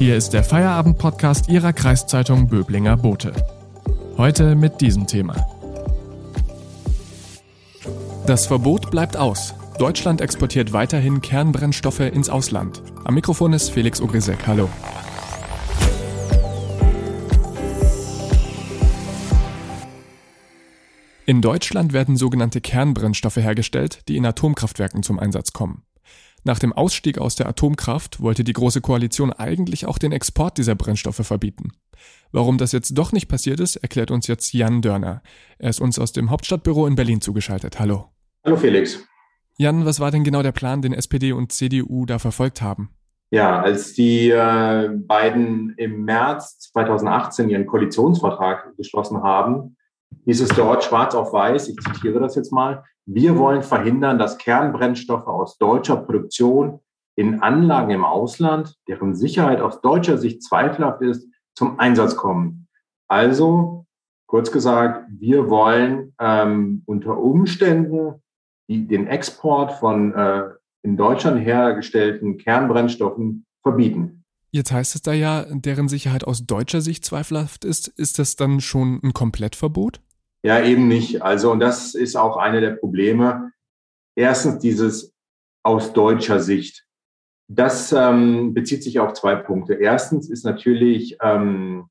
Hier ist der Feierabend-Podcast Ihrer Kreiszeitung Böblinger Bote. Heute mit diesem Thema. Das Verbot bleibt aus. Deutschland exportiert weiterhin Kernbrennstoffe ins Ausland. Am Mikrofon ist Felix Ogrisek. Hallo. In Deutschland werden sogenannte Kernbrennstoffe hergestellt, die in Atomkraftwerken zum Einsatz kommen. Nach dem Ausstieg aus der Atomkraft wollte die Große Koalition eigentlich auch den Export dieser Brennstoffe verbieten. Warum das jetzt doch nicht passiert ist, erklärt uns jetzt Jan Dörner. Er ist uns aus dem Hauptstadtbüro in Berlin zugeschaltet. Hallo. Hallo Felix. Jan, was war denn genau der Plan, den SPD und CDU da verfolgt haben? Ja, als die äh, beiden im März 2018 ihren Koalitionsvertrag geschlossen haben, hieß es dort schwarz auf weiß, ich zitiere das jetzt mal, wir wollen verhindern, dass Kernbrennstoffe aus deutscher Produktion in Anlagen im Ausland, deren Sicherheit aus deutscher Sicht zweifelhaft ist, zum Einsatz kommen. Also, kurz gesagt, wir wollen ähm, unter Umständen die, den Export von äh, in Deutschland hergestellten Kernbrennstoffen verbieten. Jetzt heißt es da ja, deren Sicherheit aus deutscher Sicht zweifelhaft ist. Ist das dann schon ein Komplettverbot? Ja, eben nicht. Also, und das ist auch eine der Probleme. Erstens dieses aus deutscher Sicht. Das ähm, bezieht sich auf zwei Punkte. Erstens ist natürlich ähm,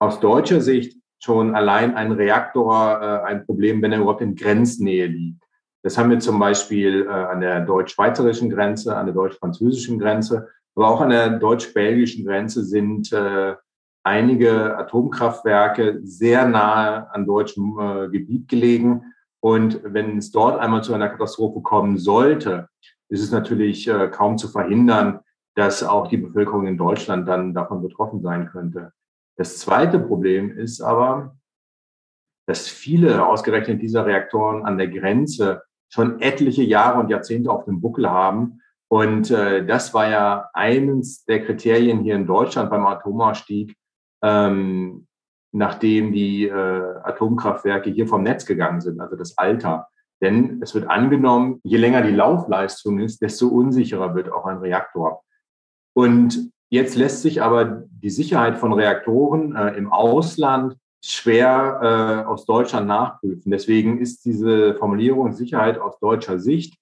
aus deutscher Sicht schon allein ein Reaktor äh, ein Problem, wenn er überhaupt in Grenznähe liegt. Das haben wir zum Beispiel äh, an der deutsch-schweizerischen Grenze, an der deutsch-französischen Grenze, aber auch an der deutsch-belgischen Grenze sind äh, einige Atomkraftwerke sehr nahe an deutschem äh, Gebiet gelegen. Und wenn es dort einmal zu einer Katastrophe kommen sollte, ist es natürlich äh, kaum zu verhindern, dass auch die Bevölkerung in Deutschland dann davon betroffen sein könnte. Das zweite Problem ist aber, dass viele ausgerechnet dieser Reaktoren an der Grenze schon etliche Jahre und Jahrzehnte auf dem Buckel haben. Und äh, das war ja eines der Kriterien hier in Deutschland beim Atomausstieg, ähm, nachdem die äh, Atomkraftwerke hier vom Netz gegangen sind, also das Alter. Denn es wird angenommen, je länger die Laufleistung ist, desto unsicherer wird auch ein Reaktor. Und jetzt lässt sich aber die Sicherheit von Reaktoren äh, im Ausland schwer äh, aus Deutschland nachprüfen. Deswegen ist diese Formulierung Sicherheit aus deutscher Sicht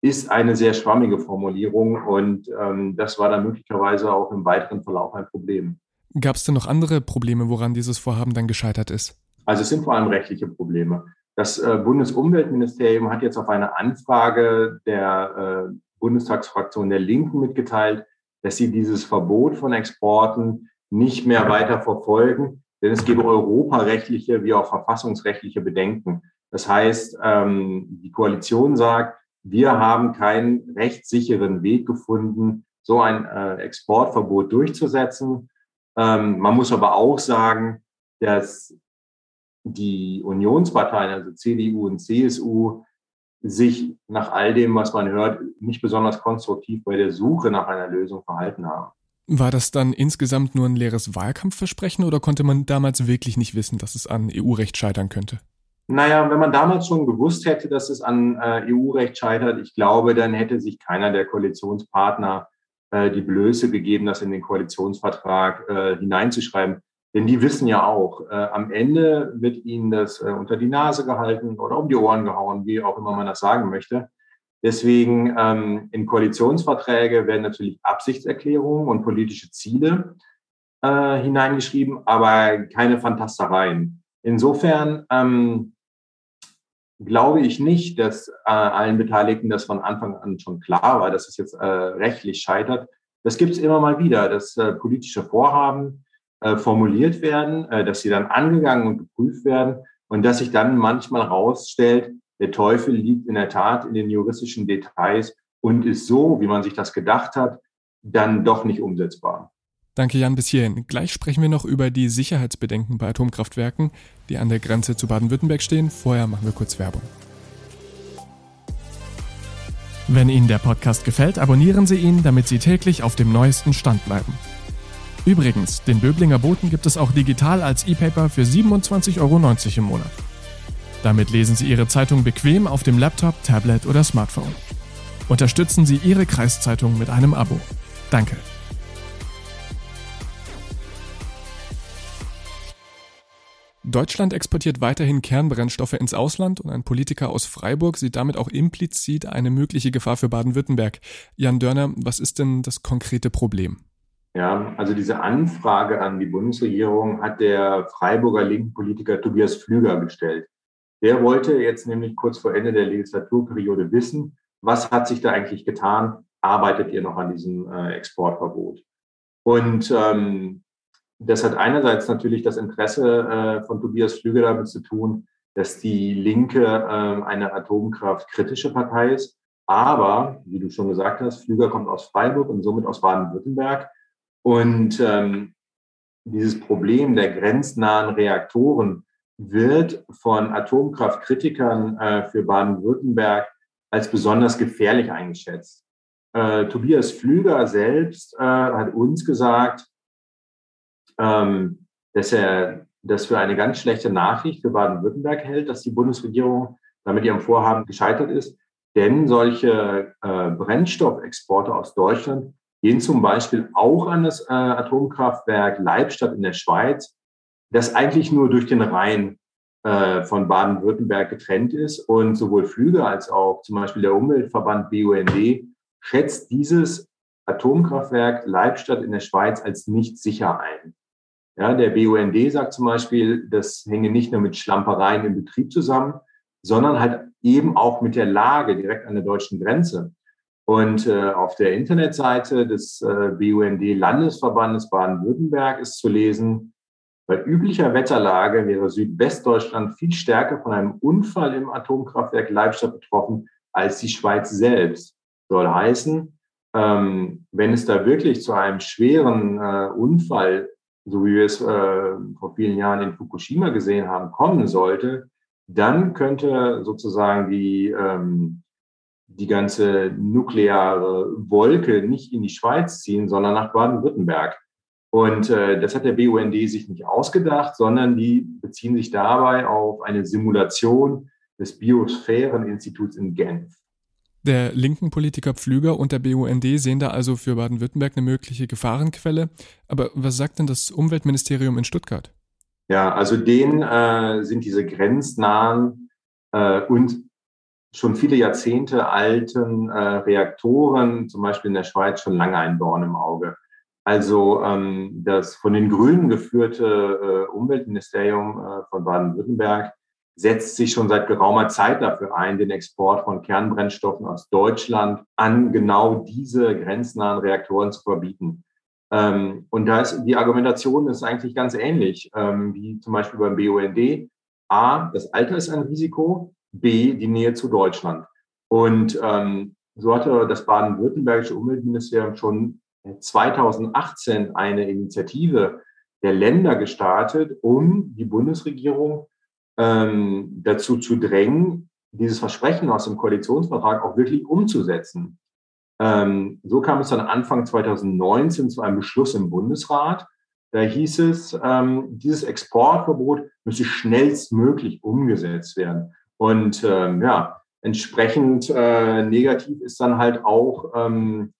ist eine sehr schwammige Formulierung und ähm, das war dann möglicherweise auch im weiteren Verlauf ein Problem. Gab es denn noch andere Probleme, woran dieses Vorhaben dann gescheitert ist? Also es sind vor allem rechtliche Probleme. Das äh, Bundesumweltministerium hat jetzt auf eine Anfrage der äh, Bundestagsfraktion der Linken mitgeteilt, dass sie dieses Verbot von Exporten nicht mehr weiter verfolgen, denn es gebe europarechtliche wie auch verfassungsrechtliche Bedenken. Das heißt, ähm, die Koalition sagt, wir haben keinen rechtssicheren Weg gefunden, so ein äh, Exportverbot durchzusetzen. Ähm, man muss aber auch sagen, dass die Unionsparteien, also CDU und CSU, sich nach all dem, was man hört, nicht besonders konstruktiv bei der Suche nach einer Lösung verhalten haben. War das dann insgesamt nur ein leeres Wahlkampfversprechen oder konnte man damals wirklich nicht wissen, dass es an EU-Recht scheitern könnte? Naja, wenn man damals schon gewusst hätte, dass es an äh, EU-Recht scheitert, ich glaube, dann hätte sich keiner der Koalitionspartner äh, die Blöße gegeben, das in den Koalitionsvertrag äh, hineinzuschreiben. Denn die wissen ja auch, äh, am Ende wird ihnen das äh, unter die Nase gehalten oder um die Ohren gehauen, wie auch immer man das sagen möchte. Deswegen ähm, in Koalitionsverträge werden natürlich Absichtserklärungen und politische Ziele äh, hineingeschrieben, aber keine Fantastereien. Insofern ähm, glaube ich nicht, dass äh, allen Beteiligten das von Anfang an schon klar war, dass es jetzt äh, rechtlich scheitert. Das gibt es immer mal wieder, dass äh, politische Vorhaben äh, formuliert werden, äh, dass sie dann angegangen und geprüft werden und dass sich dann manchmal herausstellt, der Teufel liegt in der Tat in den juristischen Details und ist so, wie man sich das gedacht hat, dann doch nicht umsetzbar. Danke Jan bis hierhin. Gleich sprechen wir noch über die Sicherheitsbedenken bei Atomkraftwerken, die an der Grenze zu Baden-Württemberg stehen. Vorher machen wir kurz Werbung. Wenn Ihnen der Podcast gefällt, abonnieren Sie ihn, damit Sie täglich auf dem neuesten Stand bleiben. Übrigens, den Böblinger Boten gibt es auch digital als E-Paper für 27,90 Euro im Monat. Damit lesen Sie Ihre Zeitung bequem auf dem Laptop, Tablet oder Smartphone. Unterstützen Sie Ihre Kreiszeitung mit einem Abo. Danke. Deutschland exportiert weiterhin Kernbrennstoffe ins Ausland und ein Politiker aus Freiburg sieht damit auch implizit eine mögliche Gefahr für Baden-Württemberg. Jan Dörner, was ist denn das konkrete Problem? Ja, also diese Anfrage an die Bundesregierung hat der Freiburger linken Politiker Tobias Flüger gestellt. Der wollte jetzt nämlich kurz vor Ende der Legislaturperiode wissen, was hat sich da eigentlich getan? Arbeitet ihr noch an diesem äh, Exportverbot? Und ähm, das hat einerseits natürlich das Interesse äh, von Tobias Flüger damit zu tun, dass die Linke äh, eine atomkraftkritische Partei ist. Aber, wie du schon gesagt hast, Flüger kommt aus Freiburg und somit aus Baden-Württemberg. Und ähm, dieses Problem der grenznahen Reaktoren wird von Atomkraftkritikern äh, für Baden-Württemberg als besonders gefährlich eingeschätzt. Äh, Tobias Flüger selbst äh, hat uns gesagt, ähm, dass er das für eine ganz schlechte Nachricht für Baden-Württemberg hält, dass die Bundesregierung damit ihrem Vorhaben gescheitert ist. Denn solche äh, Brennstoffexporte aus Deutschland gehen zum Beispiel auch an das äh, Atomkraftwerk Leibstadt in der Schweiz, das eigentlich nur durch den Rhein äh, von Baden-Württemberg getrennt ist. Und sowohl Flüge als auch zum Beispiel der Umweltverband BUND schätzt dieses Atomkraftwerk Leibstadt in der Schweiz als nicht sicher ein. Ja, der BUND sagt zum Beispiel, das hänge nicht nur mit Schlampereien im Betrieb zusammen, sondern halt eben auch mit der Lage direkt an der deutschen Grenze. Und äh, auf der Internetseite des äh, BUND Landesverbandes Baden-Württemberg ist zu lesen, bei üblicher Wetterlage wäre Südwestdeutschland viel stärker von einem Unfall im Atomkraftwerk Leibstadt betroffen als die Schweiz selbst. Soll heißen, ähm, wenn es da wirklich zu einem schweren äh, Unfall so wie wir es äh, vor vielen Jahren in Fukushima gesehen haben, kommen sollte, dann könnte sozusagen die, ähm, die ganze nukleare Wolke nicht in die Schweiz ziehen, sondern nach Baden-Württemberg. Und äh, das hat der BUND sich nicht ausgedacht, sondern die beziehen sich dabei auf eine Simulation des Biosphäreninstituts in Genf. Der linken Politiker Pflüger und der BUND sehen da also für Baden-Württemberg eine mögliche Gefahrenquelle. Aber was sagt denn das Umweltministerium in Stuttgart? Ja, also denen äh, sind diese grenznahen äh, und schon viele Jahrzehnte alten äh, Reaktoren, zum Beispiel in der Schweiz, schon lange ein Dorn im Auge. Also ähm, das von den Grünen geführte äh, Umweltministerium äh, von Baden-Württemberg setzt sich schon seit geraumer Zeit dafür ein, den Export von Kernbrennstoffen aus Deutschland an genau diese grenznahen Reaktoren zu verbieten. Ähm, und da ist die Argumentation ist eigentlich ganz ähnlich ähm, wie zum Beispiel beim BUND. A, das Alter ist ein Risiko. B, die Nähe zu Deutschland. Und ähm, so hatte das baden-württembergische Umweltministerium schon 2018 eine Initiative der Länder gestartet, um die Bundesregierung ähm, dazu zu drängen, dieses Versprechen aus dem Koalitionsvertrag auch wirklich umzusetzen. Ähm, so kam es dann Anfang 2019 zu einem Beschluss im Bundesrat. Da hieß es, ähm, dieses Exportverbot müsse schnellstmöglich umgesetzt werden. Und ähm, ja, entsprechend äh, negativ ist dann halt auch ähm,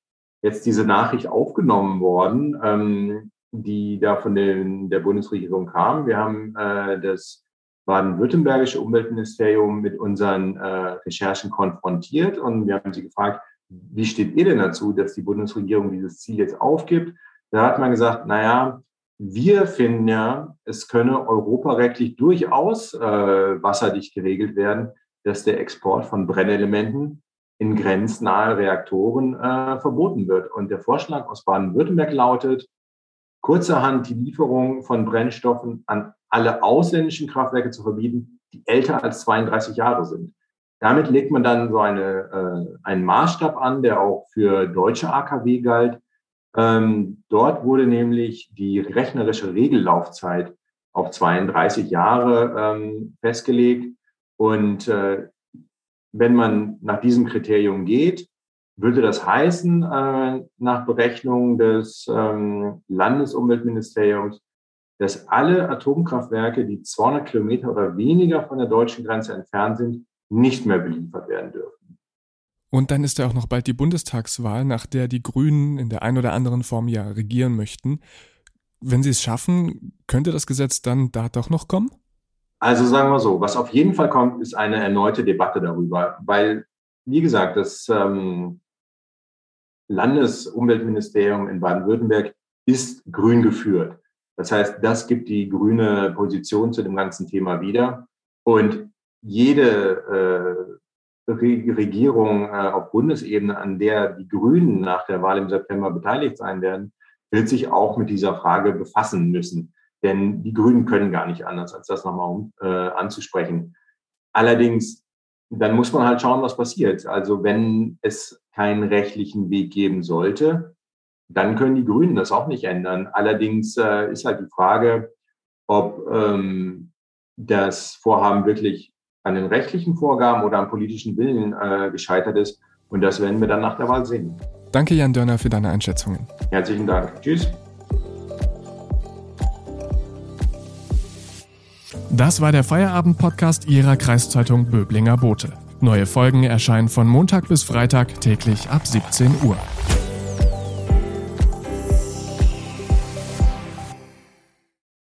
jetzt diese Nachricht aufgenommen worden, ähm, die da von den, der Bundesregierung kam. Wir haben äh, das baden-württembergische Umweltministerium mit unseren äh, Recherchen konfrontiert und wir haben sie gefragt, wie steht ihr denn dazu, dass die Bundesregierung dieses Ziel jetzt aufgibt? Da hat man gesagt, naja, wir finden ja, es könne europarechtlich durchaus äh, wasserdicht geregelt werden, dass der Export von Brennelementen in grenznahe Reaktoren äh, verboten wird. Und der Vorschlag aus Baden-Württemberg lautet, kurzerhand die Lieferung von Brennstoffen an alle ausländischen Kraftwerke zu verbieten, die älter als 32 Jahre sind. Damit legt man dann so eine, äh, einen Maßstab an, der auch für deutsche AKW galt. Ähm, dort wurde nämlich die rechnerische Regellaufzeit auf 32 Jahre ähm, festgelegt. Und äh, wenn man nach diesem Kriterium geht, würde das heißen, äh, nach Berechnung des ähm, Landesumweltministeriums, dass alle Atomkraftwerke, die 200 Kilometer oder weniger von der deutschen Grenze entfernt sind, nicht mehr beliefert werden dürfen. Und dann ist ja auch noch bald die Bundestagswahl, nach der die Grünen in der einen oder anderen Form ja regieren möchten. Wenn sie es schaffen, könnte das Gesetz dann da doch noch kommen? Also sagen wir so, was auf jeden Fall kommt, ist eine erneute Debatte darüber, weil, wie gesagt, das ähm, Landesumweltministerium in Baden-Württemberg ist grün geführt. Das heißt, das gibt die grüne Position zu dem ganzen Thema wieder. Und jede äh, Regierung äh, auf Bundesebene, an der die Grünen nach der Wahl im September beteiligt sein werden, wird sich auch mit dieser Frage befassen müssen. Denn die Grünen können gar nicht anders, als das nochmal äh, anzusprechen. Allerdings, dann muss man halt schauen, was passiert. Also wenn es keinen rechtlichen Weg geben sollte, dann können die Grünen das auch nicht ändern. Allerdings äh, ist halt die Frage, ob ähm, das Vorhaben wirklich an den rechtlichen Vorgaben oder am politischen Willen äh, gescheitert ist. Und das werden wir dann nach der Wahl sehen. Danke, Jan Dörner, für deine Einschätzungen. Herzlichen Dank. Tschüss. Das war der Feierabend-Podcast Ihrer Kreiszeitung Böblinger Bote. Neue Folgen erscheinen von Montag bis Freitag täglich ab 17 Uhr.